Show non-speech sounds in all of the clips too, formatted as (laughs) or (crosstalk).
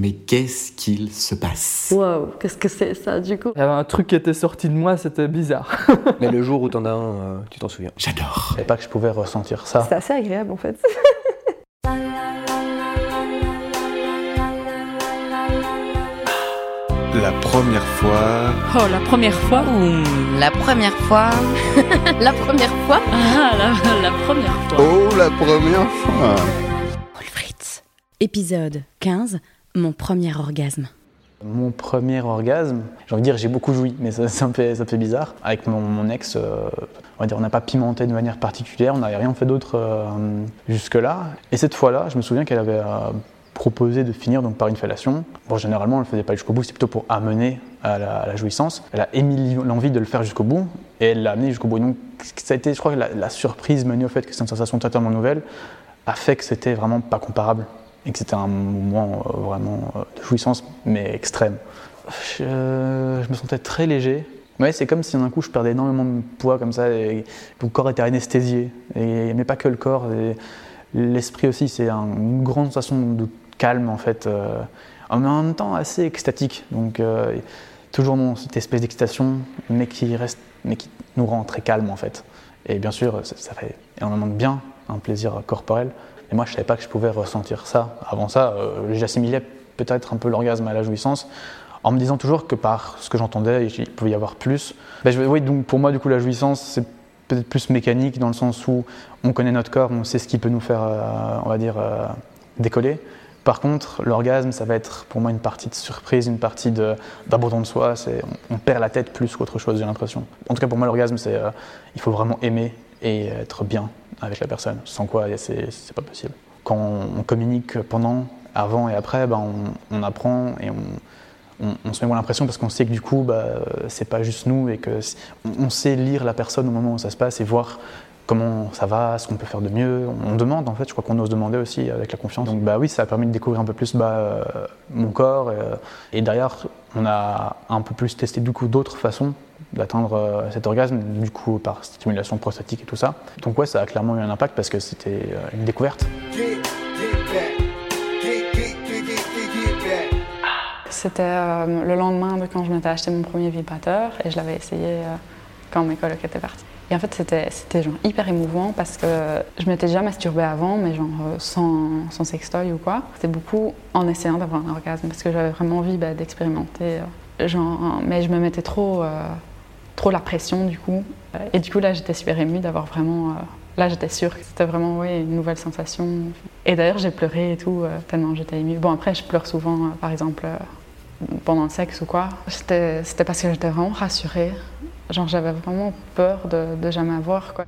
mais qu'est-ce qu'il se passe? Waouh, qu'est-ce que c'est ça du coup? Il y avait un truc qui était sorti de moi, c'était bizarre. (laughs) Mais le jour où t'en as un, euh, tu t'en souviens? J'adore. Je savais pas que je pouvais ressentir ça. C'est assez agréable en fait. La première fois. Oh, la première fois la première fois. (laughs) la première fois. Ah, la, la première fois. Oh, la première fois. Wolfritz. Épisode 15. Mon premier orgasme. Mon premier orgasme, j'ai envie de dire j'ai beaucoup joui, mais ça, me, fait, bizarre. Avec mon, ex, euh, on on n'a pas pimenté de manière particulière, on n'avait rien fait d'autre euh, jusque-là. Et cette fois-là, je me souviens qu'elle avait euh, proposé de finir donc par une fellation. Bon, généralement, elle ne le faisait pas jusqu'au bout, c'est plutôt pour amener à la, à la jouissance. Elle a émis l'envie de le faire jusqu'au bout, et elle l'a amené jusqu'au bout. Donc ça a été, je crois, la, la surprise menée au fait que c'est une sensation totalement nouvelle, a fait que c'était vraiment pas comparable et que c'était un moment euh, vraiment euh, de jouissance, mais extrême. Je, je me sentais très léger. Ouais, c'est comme si d'un coup je perdais énormément de poids comme ça et mon corps était anesthésié. Et, mais pas que le corps, l'esprit aussi, c'est un- une grande sensation de calme en fait, euh, mais en même temps assez extatique. Donc euh, toujours dans cette espèce d'excitation, mais qui reste, mais qui nous rend très calme en fait. Et bien sûr, ça, ça fait énormément de bien, un plaisir corporel. Et moi, je savais pas que je pouvais ressentir ça. Avant ça, euh, j'assimilais peut-être un peu l'orgasme à la jouissance, en me disant toujours que par ce que j'entendais, il pouvait y avoir plus. Ben, oui, donc pour moi, du coup, la jouissance, c'est peut-être plus mécanique dans le sens où on connaît notre corps, on sait ce qui peut nous faire, euh, on va dire, euh, décoller. Par contre, l'orgasme, ça va être pour moi une partie de surprise, une partie d'abandon de, soi. On, on perd la tête plus qu'autre chose, j'ai l'impression. En tout cas, pour moi, l'orgasme, c'est, euh, il faut vraiment aimer et être bien avec la personne. Sans quoi, c'est, pas possible. Quand on, communique pendant, avant et après, ben, on, apprend et on, on, on se met moins l'impression parce qu'on sait que du coup, bah, c'est pas juste nous et que on sait lire la personne au moment où ça se passe et voir comment ça va, ce qu'on peut faire de mieux. On, demande en fait, je crois qu'on ose demander aussi avec la confiance. Donc bah oui, ça a permis de découvrir un peu plus bah, euh, mon corps euh, et derrière, on a un peu plus testé du d'autres façons d'atteindre euh, cet orgasme, du coup par stimulation prostatique et tout ça. Donc ouais, ça a clairement eu un impact parce que c'était une découverte. C'était le lendemain de quand je m'étais acheté mon premier vibrateur et je l'avais essayé quand mes colocs étaient partis. Et en fait, c'était, genre hyper émouvant parce que je m'étais déjà masturbée avant, mais genre euh, sans, sans sextoy ou quoi. C'était beaucoup en essayant d'avoir un orgasme parce que j'avais vraiment envie bah, d'expérimenter. euh, genre, mais je me mettais trop, euh, trop la pression du coup. Et du coup, là, j'étais super émue d'avoir vraiment. là, j'étais sûre que c'était vraiment ouais, une nouvelle sensation. Et d'ailleurs, j'ai pleuré et tout, tellement j'étais émue. Bon, après, je pleure souvent, par exemple. pendant le sexe ou quoi. C'était parce que j'étais vraiment rassurée. Genre j'avais vraiment peur de, jamais avoir quoi.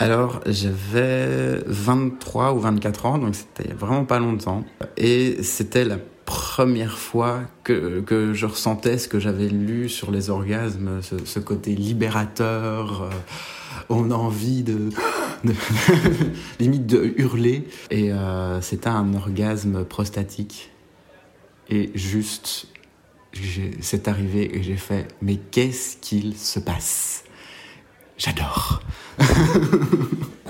Alors, j'avais 23 ou 24 ans, donc c'était vraiment pas longtemps. Et c'était la première fois que, que je ressentais ce que j'avais lu sur les orgasmes, ce, côté libérateur. euh, on a envie de, de (laughs) limite de hurler. Et euh, c'était un orgasme prostatique. Et juste, c'est arrivé et j'ai fait, mais qu'est-ce qu'il se passe? J'adore. (laughs)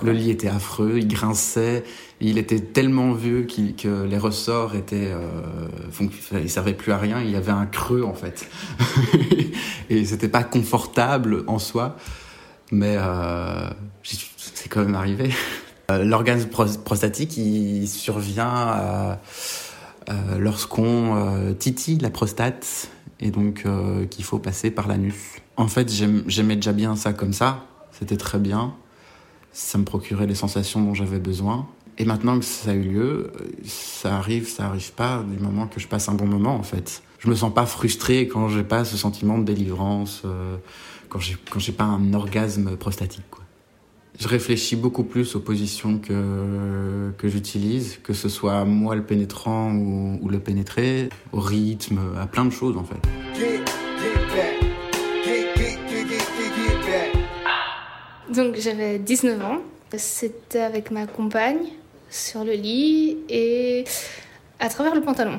Le lit était affreux, il grinçait, il était tellement vieux que les ressorts étaient, euh, fon- il servait plus à rien. Il y avait un creux en fait, (laughs) et c'était pas confortable en soi, mais euh, c'est quand même arrivé. (laughs) Euh, L'orgasme pros- prostatique, il survient euh, lorsqu'on euh, titille la prostate et donc euh, qu'il faut passer par l'anus. En fait, j'aimais déjà bien ça comme ça, c'était très bien, ça me procurait les sensations dont j'avais besoin. Et maintenant que ça a eu lieu, euh, ça arrive, ça arrive pas du moment que je passe un bon moment en fait. Je me sens pas frustré quand j'ai pas ce sentiment de délivrance, euh, quand j'ai pas un orgasme prostatique quoi. Je réfléchis beaucoup plus aux positions que, que j'utilise, que ce soit moi le pénétrant ou, ou le pénétré, au rythme, à plein de choses en fait. Donc j'avais 19 ans. C'était avec ma compagne sur le lit et à travers le pantalon,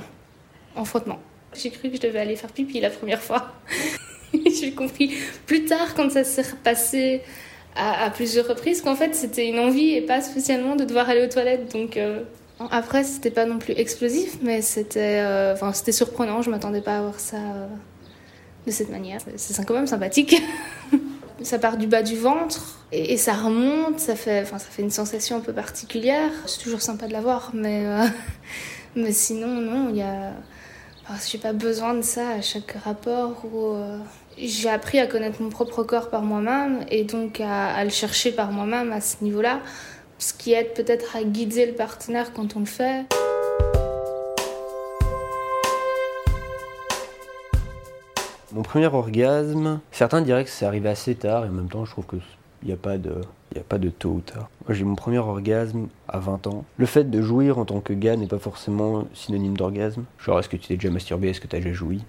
en frottement. J'ai cru que je devais aller faire pipi la première fois. (laughs) J'ai compris plus tard quand ça s'est repassé à, à plusieurs reprises qu'en fait c'était une envie et pas spécialement de devoir aller aux toilettes. Donc euh, après c'était pas non plus explosif, mais c'était, euh, c'était surprenant. Je m'attendais pas à voir ça euh, de cette manière. C'est quand même sympathique. (laughs) ça part du bas du ventre et, ça remonte. Ça fait, enfin ça fait une sensation un peu particulière. C'est toujours sympa de l'avoir, mais (laughs) mais sinon non, il y a, enfin, j'ai pas besoin de ça à chaque rapport ou j'ai appris à connaître mon propre corps par moi-même et donc à, le chercher par moi-même à ce niveau-là, ce qui aide peut-être à guider le partenaire quand on le fait. Mon premier orgasme, certains diraient que c'est arrivé assez tard et en même temps je trouve qu'il n'y a pas de... Il a pas de tôt ou tard. Moi, j'ai mon premier orgasme à 20 ans. Le fait de jouir en tant que gars n'est pas forcément synonyme d'orgasme. Genre, est-ce que tu t'es déjà masturbé? Est-ce que tu as déjà joui?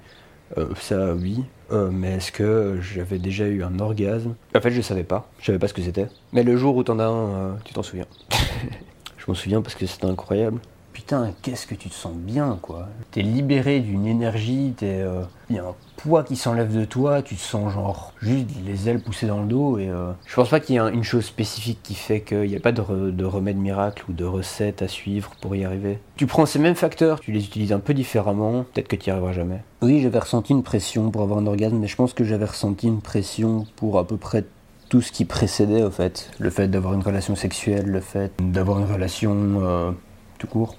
Euh, Ça, oui. Euh, mais est-ce que j'avais déjà eu un orgasme? En fait, je savais pas. Je savais pas ce que c'était. Mais le jour où t'en as un, euh, tu t'en souviens. (laughs) je m'en souviens parce que c'était incroyable. Putain, qu'est-ce que tu te sens bien, quoi. T'es libéré d'une énergie, t'es... Il y a un poids qui s'enlève de toi, tu te sens genre juste les ailes poussées dans le dos et euh, je pense pas qu'il y ait une chose spécifique qui fait qu'il n'y a pas de, re, de, remède miracle ou de recette à suivre pour y arriver. Tu prends ces mêmes facteurs, tu les utilises un peu différemment, peut-être que tu n'y arriveras jamais. Oui, j'avais ressenti une pression pour avoir un orgasme, mais je pense que j'avais ressenti une pression pour à peu près tout ce qui précédait au fait. Le fait d'avoir une relation sexuelle, le fait d'avoir une relation euh, tout court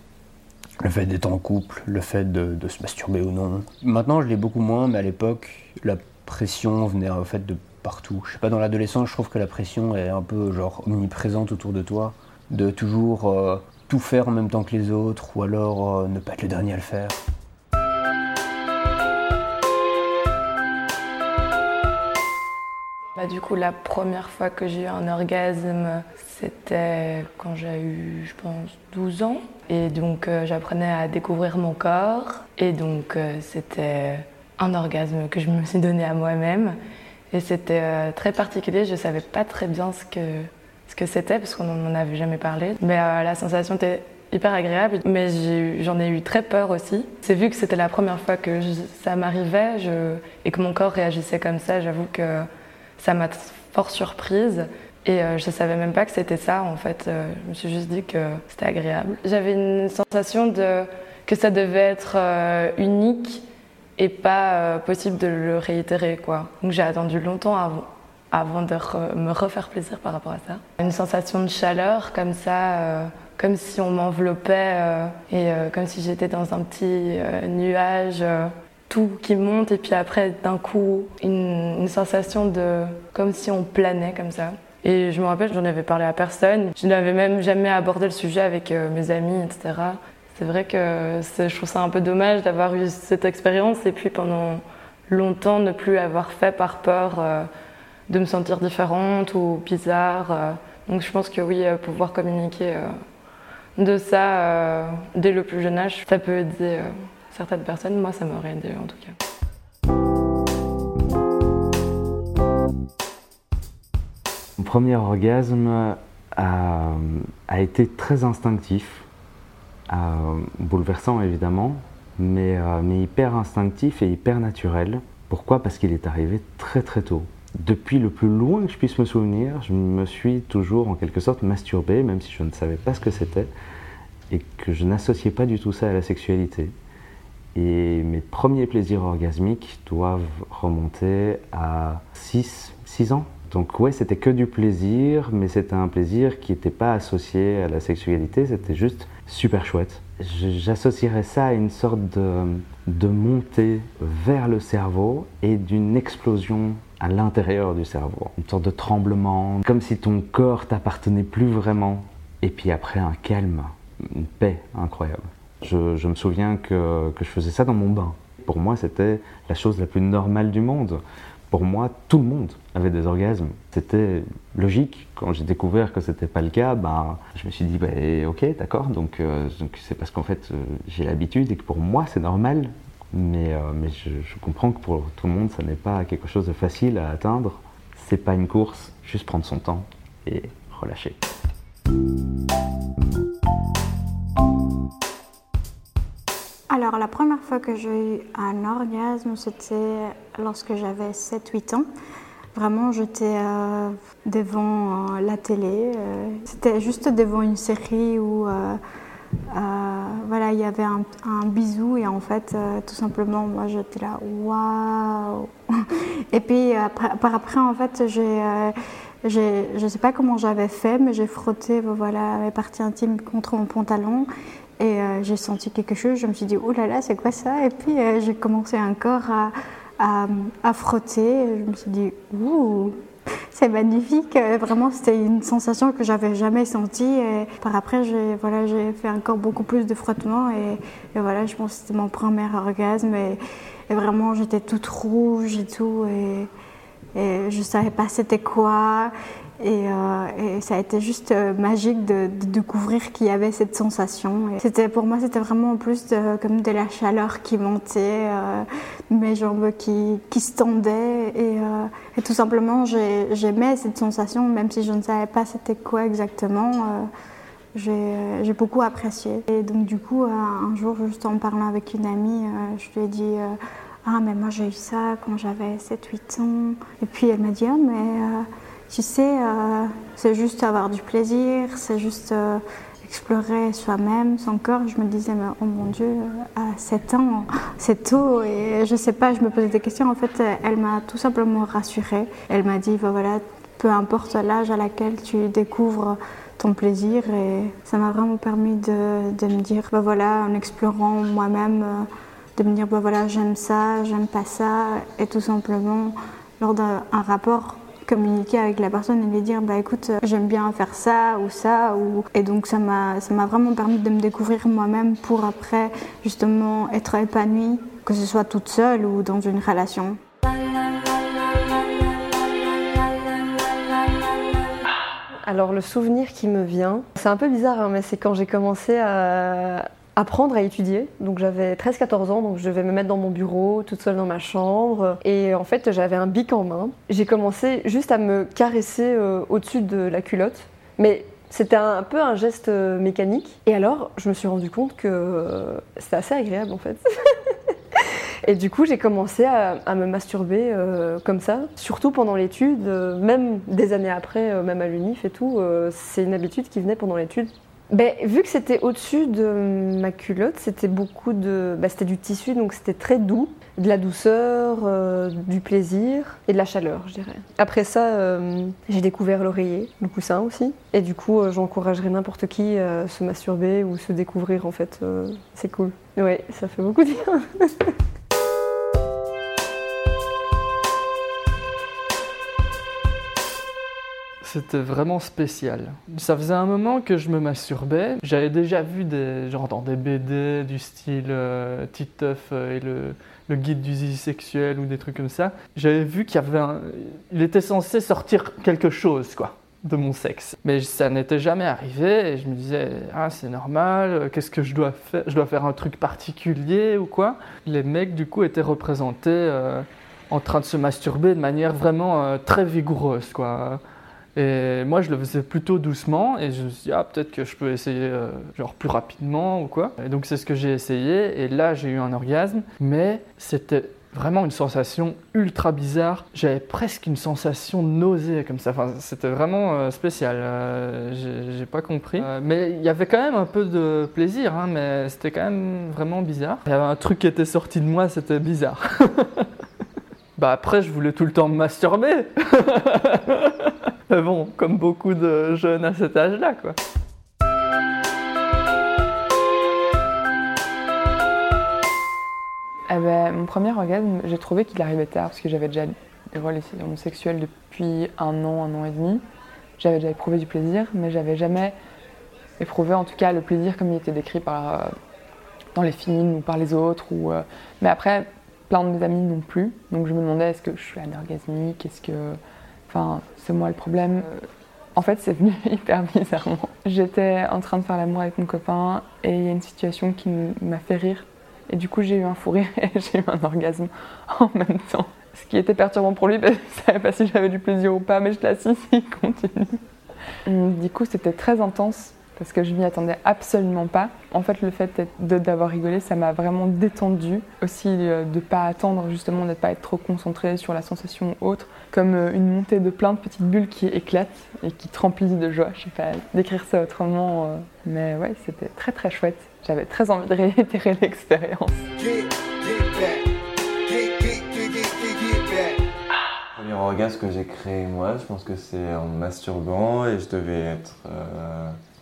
le fait d'être en couple, le fait de, se masturber ou non. Maintenant, je l'ai beaucoup moins, mais à l'époque, la pression venait en fait de partout. Je sais pas, dans l'adolescence, je trouve que la pression est un peu genre omniprésente autour de toi, de toujours euh, tout faire en même temps que les autres, ou alors euh, ne pas être le dernier à le faire. Bah, du coup, la première fois que j'ai eu un orgasme, c'était quand j'ai eu, je pense, 12 ans. Et donc, euh, j'apprenais à découvrir mon corps. Et donc, euh, c'était un orgasme que je me suis donné à moi-même. Et c'était euh, très particulier. Je savais pas très bien ce que, ce que c'était parce qu'on n'en avait jamais parlé. Mais la sensation était hyper agréable. Mais j'en ai, eu très peur aussi. C'est vu que c'était la première fois que ça m'arrivait et que mon corps réagissait comme ça. J'avoue que ça m'a fort surprise. Et euh, je ne savais même pas que c'était ça, en fait. Euh, je me suis juste dit que c'était agréable. J'avais une sensation de, que ça devait être euh, unique et pas euh, possible de le réitérer, quoi. Donc j'ai attendu longtemps avant, avant de me refaire plaisir par rapport à ça. Une sensation de chaleur, comme ça, comme si on m'enveloppait et comme si j'étais dans un petit nuage tout qui monte et puis après d'un coup une, sensation de comme si on planait comme ça. Et je me rappelle, j'en avais parlé à personne. Je n'avais même jamais abordé le sujet avec euh, mes amis, etc. C'est vrai que je trouve ça un peu dommage d'avoir eu cette expérience et puis pendant longtemps ne plus avoir fait par peur euh, de me sentir différente ou bizarre. Euh. Donc je pense que oui, pouvoir communiquer de ça dès le plus jeune âge, ça peut aider certaines personnes. Moi, ça m'aurait aidé en tout cas. Mon premier orgasme a, a été très instinctif, euh, bouleversant évidemment, mais, euh, mais, hyper instinctif et hyper naturel. Pourquoi? Parce qu'il est arrivé très très tôt. Depuis le plus loin que je puisse me souvenir, je me suis toujours en quelque sorte masturbé, même si je ne savais pas ce que c'était, et que je n'associais pas du tout ça à la sexualité. Et mes premiers plaisirs orgasmiques doivent remonter à 6, 6 ans. Donc ouais, c'était que du plaisir, mais c'était un plaisir qui n'était pas associé à la sexualité, c'était juste super chouette. J'associerais ça à une sorte de, de montée vers le cerveau et d'une explosion à l'intérieur du cerveau. Une sorte de tremblement, comme si ton corps t'appartenait plus vraiment. Et puis après, un calme, une paix incroyable. Je, me souviens que, que, je faisais ça dans mon bain. Pour moi, c'était la chose la plus normale du monde. Pour moi, tout le monde avait des orgasmes. C'était logique. Quand j'ai découvert que c'était pas le cas, ben, je me suis dit, bah, ok, d'accord. Donc, euh, c'est parce qu'en fait, euh, j'ai l'habitude et que pour moi, c'est normal. Mais, euh, mais je, je, comprends que pour tout le monde, ça n'est pas quelque chose de facile à atteindre. C'est pas une course, juste prendre son temps et relâcher. Alors, la première fois que j'ai eu un orgasme, c'était lorsque j'avais 7-8 ans. Vraiment, j'étais euh, devant euh, la télé. euh, C'était juste devant une série où voilà, il y avait un, bisou et en fait, tout simplement, moi, j'étais là, waouh. (laughs) Et puis par après, en fait, je ne sais pas comment j'avais fait, mais j'ai frotté, voilà, mes parties intimes contre mon pantalon. Et euh, j'ai senti quelque chose, je me suis dit, oh là là, c'est quoi ça? Et puis euh, j'ai commencé encore à, à, frotter. Je me suis dit, ouh, c'est magnifique. Vraiment, c'était une sensation que j'avais jamais sentie. Par après, j'ai voilà, fait encore beaucoup plus de frottements. Et, voilà, je pense que c'était mon premier orgasme. Et, et vraiment, j'étais toute rouge et tout. Et, et je savais pas c'était quoi. Et, euh, et ça a été juste euh, magique de, découvrir qu'il y avait cette sensation. C'était pour moi, c'était vraiment en plus comme de la chaleur qui montait, euh, mes jambes qui, qui se tendaient. Et, tout simplement, j'ai- j'aimais cette sensation, même si je ne savais pas c'était quoi exactement. j'ai j'ai beaucoup apprécié. Et donc du coup, un jour, juste en parlant avec une amie, je lui ai dit Ah, mais moi j'ai eu ça quand j'avais 7-8 ans. Et puis elle m'a dit Ah, mais tu sais, euh, c'est juste avoir du plaisir, c'est juste euh, explorer soi-même, son corps. Je me disais mais, Oh mon Dieu, euh, à 7 ans, c'est tôt. Et je sais pas, je me posais des questions. En fait, elle m'a tout simplement rassurée. Elle m'a dit bah, Voilà, peu importe l'âge à laquelle tu découvres ton plaisir et ça m'a vraiment permis de, de me dire bah voilà en explorant moi-même de me dire bah voilà j'aime ça j'aime pas ça et tout simplement lors d'un un rapport communiquer avec la personne et lui dire bah écoute euh, j'aime bien faire ça ou ça ou et donc ça m'a ça m'a vraiment permis de me découvrir moi-même pour après justement être épanouie que ce soit toute seule ou dans une relation. Alors le souvenir qui me vient, c'est un peu bizarre, hein, mais c'est quand j'ai commencé à apprendre à étudier. Donc j'avais 13-14 ans, donc je devais me mettre dans mon bureau, toute seule dans ma chambre. Et en fait, j'avais un bic en main. J'ai commencé juste à me caresser euh, au-dessus de la culotte. Mais c'était un, peu un geste euh, mécanique. Et alors, je me suis rendu compte que euh, c'était assez agréable en fait. (laughs) Et du coup, j'ai commencé à, me masturber comme ça, surtout pendant l'étude, même des années après, même à l'UNIF et tout. c'est une habitude qui venait pendant l'étude. Ben, vu que c'était au-dessus de ma culotte, c'était beaucoup de, ben, c'était du tissu, donc c'était très doux, de la douceur, euh, du plaisir et de la chaleur, je dirais. Après ça, euh, j'ai découvert l'oreiller, le coussin aussi, et du coup, euh, j'encouragerais n'importe qui à se masturber ou se découvrir. En fait, c'est cool. Ouais, ça fait beaucoup de bien. (laughs) C'était vraiment spécial. Ça faisait un moment que je me masturbais. J'avais déjà vu des, genre dans des BD du style euh, Titeuf euh, et le, guide du zizi sexuel ou des trucs comme ça. J'avais vu qu'il y avait il était censé sortir quelque chose quoi de mon sexe. Mais ça n'était jamais arrivé et je me disais ah c'est normal, euh, qu'est-ce que je dois faire Je dois faire un truc particulier ou quoi? Les mecs du coup étaient représentés euh, en train de se masturber de manière vraiment très vigoureuse quoi. Et moi, je le faisais plutôt doucement et je me suis dit, ah, peut-être que je peux essayer euh, genre plus rapidement ou quoi. Et donc, c'est ce que j'ai essayé et là, j'ai eu un orgasme, mais c'était vraiment une sensation ultra bizarre. J'avais presque une sensation nausée comme ça. Enfin, c'était vraiment euh, spécial. Euh, j'ai- pas compris. Mais il y avait quand même un peu de plaisir, hein, mais c'était quand même vraiment bizarre. Il y avait un truc qui était sorti de moi, c'était bizarre. (laughs) bah après, je voulais tout le temps me masturber. (laughs) Mais bon, comme beaucoup de jeunes à cet âge-là, quoi. Eh ben, mon premier orgasme, j'ai trouvé qu'il arrivait tard parce que j'avais déjà des relations sexuelles depuis un an, un an et demi. J'avais déjà éprouvé du plaisir, mais j'avais jamais éprouvé en tout cas le plaisir comme il était décrit par, euh, dans les films ou par les autres. Euh, Mais après, plein de mes amis non plus. Donc je me demandais est-ce que je suis anorgasmique? Est-ce que. Enfin, c'est moi le problème. En fait, c'est venu (laughs) hyper bizarrement. J'étais en train de faire l'amour avec mon copain et il y a une situation qui m'a fait rire. Et du coup, j'ai eu un fou rire et (laughs) j'ai eu un orgasme (laughs) en même temps. Ce qui était perturbant pour lui, parce que je savais pas si j'avais du plaisir ou pas, mais je l'assis, il continue. Du coup, c'était très intense parce que je m'y attendais absolument pas. En fait, le fait d'avoir rigolé, ça m'a vraiment détendu. Aussi, euh, de ne pas attendre, justement, de ne pas être trop concentré sur la sensation autre, comme euh, une montée de plein de petites bulles qui éclatent et qui te remplissent de joie. Je sais pas décrire ça autrement, euh, mais ouais, c'était très très chouette. J'avais très envie de réitérer (laughs) l'expérience. Le premier orgasme que j'ai créé moi, je pense que c'est en masturbant et je devais être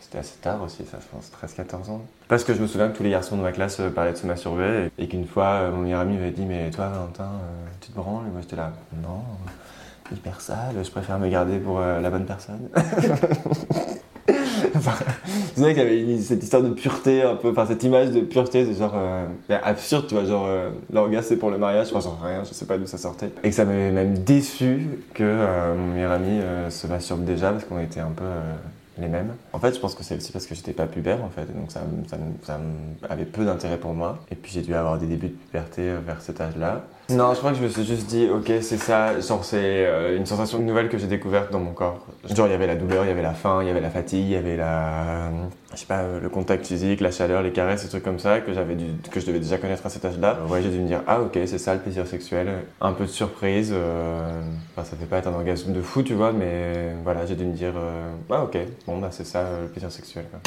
c'était assez tard aussi, ça, je pense, 13-14 ans. Parce que je me souviens que tous les garçons de ma classe euh, parlaient de se masturber et, qu'une fois, euh, mon meilleur ami m'avait dit Mais toi, Valentin, euh, tu te branles? Et moi, j'étais là Non, hyper sale, je préfère me garder pour la bonne personne. (laughs) c'est vrai qu'il y avait cette histoire de pureté un peu, enfin cette image de pureté, de genre absurde, tu vois, genre l'orgasme c'est pour le mariage, je j'en rien, je sais pas d'où ça sortait. Et que ça m'avait même déçu que mon meilleur ami se masturbe déjà parce qu'on était un peu les mêmes. En fait, je pense que c'est aussi parce que j'étais pas pubère, en fait, donc ça, ça, avait peu d'intérêt pour moi. Et puis j'ai dû avoir des débuts de puberté vers cet âge-là. Non, je crois que je me suis juste dit, ok, c'est ça, genre c'est euh, une sensation nouvelle que j'ai découverte dans mon corps. Genre il y avait la douleur, il y avait la faim, il y avait la fatigue, il y avait la, je sais pas, euh, le contact physique, la chaleur, les caresses, ces trucs comme ça que j'avais que je devais déjà connaître à cet âge-là. Ouais, j'ai dû me dire, ah ok, c'est ça le plaisir sexuel. Un peu de surprise, euh... enfin, ça fait pas être un orgasme de fou, tu vois, mais voilà, j'ai dû me dire, ah ok, bon bah c'est ça le plaisir sexuel. Quoi.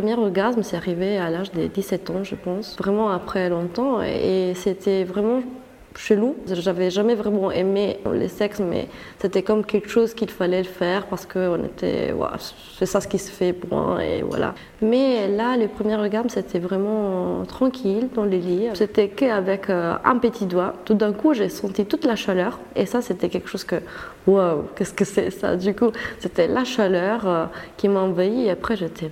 Premier orgasme, c'est arrivé à l'âge de 17 ans, je pense. Vraiment après longtemps. Et c'était vraiment chelou. J'avais jamais vraiment aimé les sexes, mais c'était comme quelque chose qu'il fallait faire parce que on était, c'est ça ce qui se fait moi et voilà. Mais là, le premier orgasme, c'était vraiment tranquille dans le lit. C'était qu'avec euh, un petit doigt. Tout d'un coup, j'ai senti toute la chaleur et ça, c'était quelque chose que, waouh, qu'est-ce que c'est ça? Du coup, c'était la chaleur euh, qui m'a envahi et après, j'étais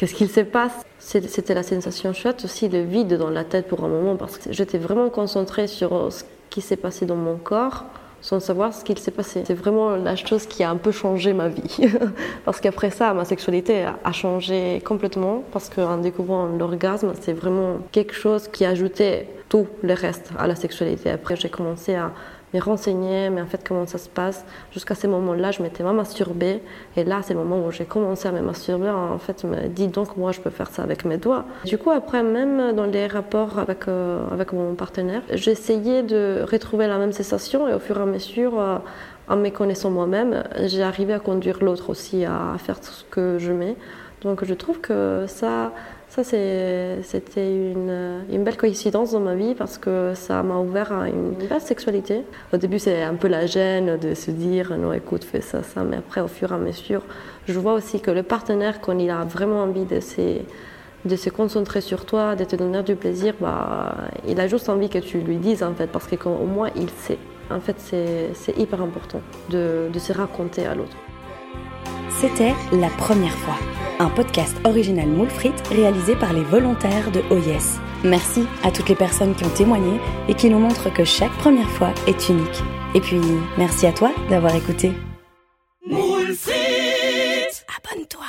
Qu'est-ce qu'il se passe? C'était la sensation chouette, aussi le vide dans la tête pour un moment, parce que j'étais vraiment concentrée sur ce qui s'est passé dans mon corps, sans savoir ce qu'il s'est passé. C'est vraiment la chose qui a un peu changé ma vie. (laughs) parce qu'après ça, ma sexualité a changé complètement, parce qu'en découvrant l'orgasme, c'est vraiment quelque chose qui ajoutait tout le reste à la sexualité. Après, j'ai commencé à me renseigner, mais en fait comment ça se passe. Jusqu'à ce moment-là, je m'étais pas masturbée. Et là, c'est le moment où j'ai commencé à me masturber. En fait, me dis donc, moi, je peux faire ça avec mes doigts. Du coup, après, même dans les rapports avec, euh, avec mon partenaire, j'essayais de retrouver la même sensation et au fur et à mesure, euh, en me connaissant moi-même, j'ai arrivé à conduire l'autre aussi à faire ce que je mets. Donc, je trouve que ça, ça, c'était une, belle coïncidence dans ma vie parce que ça m'a ouvert à une belle sexualité. Au début, c'est un peu la gêne de se dire non, écoute, fais ça, ça. Mais après, au fur et à mesure, je vois aussi que le partenaire, quand il a vraiment envie de se, concentrer sur toi, de te donner du plaisir, bah, il a juste envie que tu lui dises en fait, parce qu'au moins il sait. En fait, c'est hyper important de se raconter à l'autre. C'était la première fois un podcast original Moule Frites réalisé par les volontaires de OYES. Merci à toutes les personnes qui ont témoigné et qui nous montrent que chaque première fois est unique. Et puis, merci à toi d'avoir écouté. Moule Abonne-toi